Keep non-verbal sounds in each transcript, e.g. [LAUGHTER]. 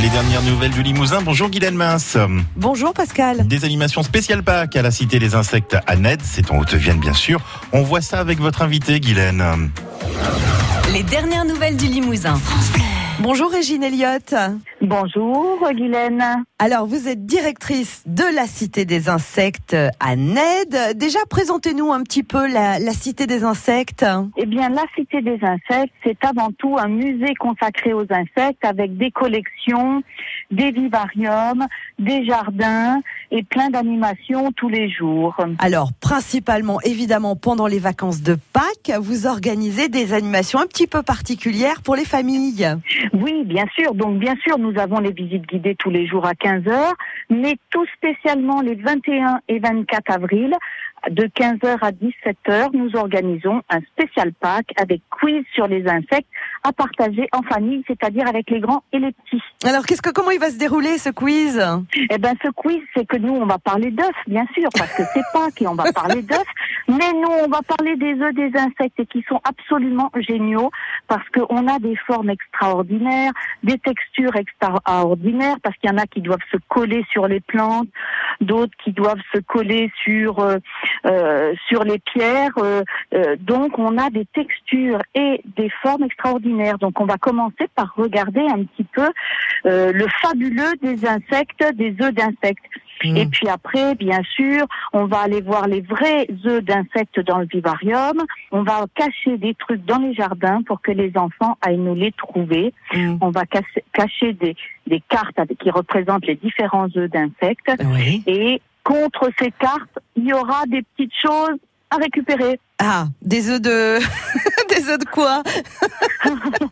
Les dernières nouvelles du Limousin. Bonjour Guylaine Mince. Bonjour Pascal. Des animations spéciales Pâques à la Cité des Insectes à Ned, c'est en Haute-Vienne bien sûr. On voit ça avec votre invité Guylaine. Les dernières nouvelles du Limousin. Bonjour Régine Elliott. Bonjour Guylaine. Alors vous êtes directrice de la Cité des Insectes à Ned. Déjà présentez-nous un petit peu la, la Cité des Insectes. Eh bien la Cité des Insectes, c'est avant tout un musée consacré aux insectes avec des collections, des vivariums, des jardins et plein d'animations tous les jours. Alors principalement évidemment pendant les vacances de Pâques, vous organisez des animations un petit peu particulières pour les familles. Oui, bien sûr. Donc bien sûr, nous avons les visites guidées tous les jours à 15 heures, mais tout spécialement les 21 et 24 avril de 15h à 17h, nous organisons un spécial pack avec quiz sur les insectes à partager en famille, c'est-à-dire avec les grands et les petits. Alors, qu'est-ce que comment il va se dérouler ce quiz? Eh ben, ce quiz, c'est que nous, on va parler d'œufs, bien sûr, parce que c'est Pâques et on va parler d'œufs. Mais nous, on va parler des œufs des insectes et qui sont absolument géniaux parce qu'on a des formes extraordinaires, des textures extraordinaires, parce qu'il y en a qui doivent se coller sur les plantes, d'autres qui doivent se coller sur euh, euh, sur les pierres. Euh, euh, donc, on a des textures et des formes extraordinaires. Donc, on va commencer par regarder un petit peu euh, le fabuleux des insectes, des œufs d'insectes. Mmh. Et puis après, bien sûr, on va aller voir les vrais œufs d'insectes dans le vivarium. On va cacher des trucs dans les jardins pour que les enfants aillent nous les trouver. Mmh. On va cacher, cacher des, des cartes avec- qui représentent les différents œufs d'insectes. Oui. Et contre ces cartes, il y aura des petites choses à récupérer. Ah, des œufs de [LAUGHS] des œufs de quoi? [LAUGHS]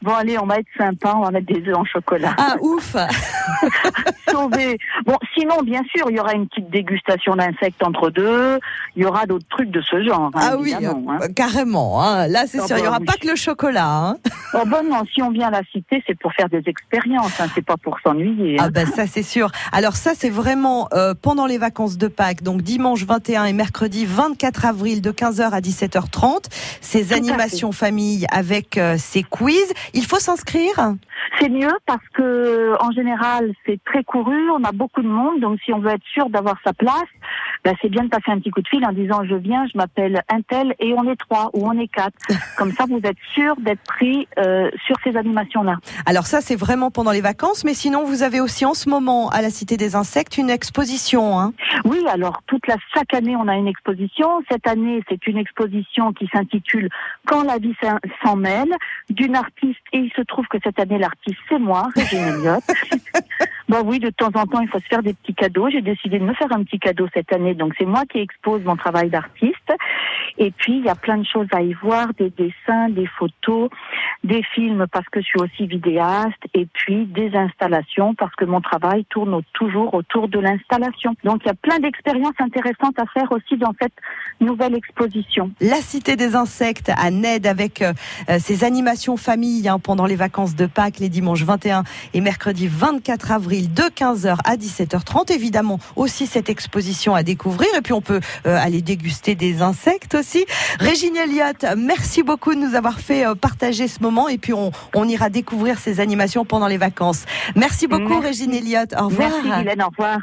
Bon, allez, on va être sympa, on va mettre des œufs en chocolat. Ah, ouf. [LAUGHS] Sauver. Bon, sinon, bien sûr, il y aura une petite dégustation d'insectes entre deux. Il y aura d'autres trucs de ce genre. hein, Ah oui, hein. euh, carrément. hein. Là, c'est Ah sûr, il y bah aura oui. pas que le chocolat. [LAUGHS] Oh, bon, non, si on vient à la cité, c'est pour faire des expériences, c'est pas pour s'ennuyer. Ah ben ça c'est sûr. Alors ça c'est vraiment euh, pendant les vacances de Pâques, donc dimanche 21 et mercredi 24 avril de 15h à 17h30. Ces animations famille avec euh, ces quiz. Il faut s'inscrire? C'est mieux parce que en général c'est très couru, on a beaucoup de monde, donc si on veut être sûr d'avoir sa place, ben, c'est bien de passer un petit coup de fil en disant je viens, je m'appelle un tel et on est trois ou on est quatre. [LAUGHS] Comme ça vous êtes sûr d'être pris euh, sur ces animations-là. Alors ça c'est vraiment pendant les vacances, mais sinon vous avez aussi en ce moment à la Cité des Insectes une exposition. Hein. Oui, alors toute la chaque année on a une exposition. Cette année c'est une exposition qui s'intitule Quand la vie s'en- s'en mêle d'une artiste et il se trouve que cette année l'artiste c'est moi, Régine Elliott. [LAUGHS] Bah oui, de temps en temps, il faut se faire des petits cadeaux. J'ai décidé de me faire un petit cadeau cette année, donc c'est moi qui expose mon travail d'artiste. Et puis, il y a plein de choses à y voir, des dessins, des photos, des films parce que je suis aussi vidéaste, et puis des installations parce que mon travail tourne toujours autour de l'installation. Donc, il y a plein d'expériences intéressantes à faire aussi dans cette nouvelle exposition. La Cité des Insectes à Ned avec euh, euh, ses animations famille hein, pendant les vacances de Pâques les dimanches 21 et mercredi 24 avril de 15h à 17h30. Évidemment aussi cette exposition à découvrir et puis on peut euh, aller déguster des insectes aussi. Régine Elliott, merci beaucoup de nous avoir fait euh, partager ce moment et puis on, on ira découvrir ces animations pendant les vacances. Merci beaucoup Merci. Régine Elliott. Au revoir. Merci, Guylaine. Au revoir.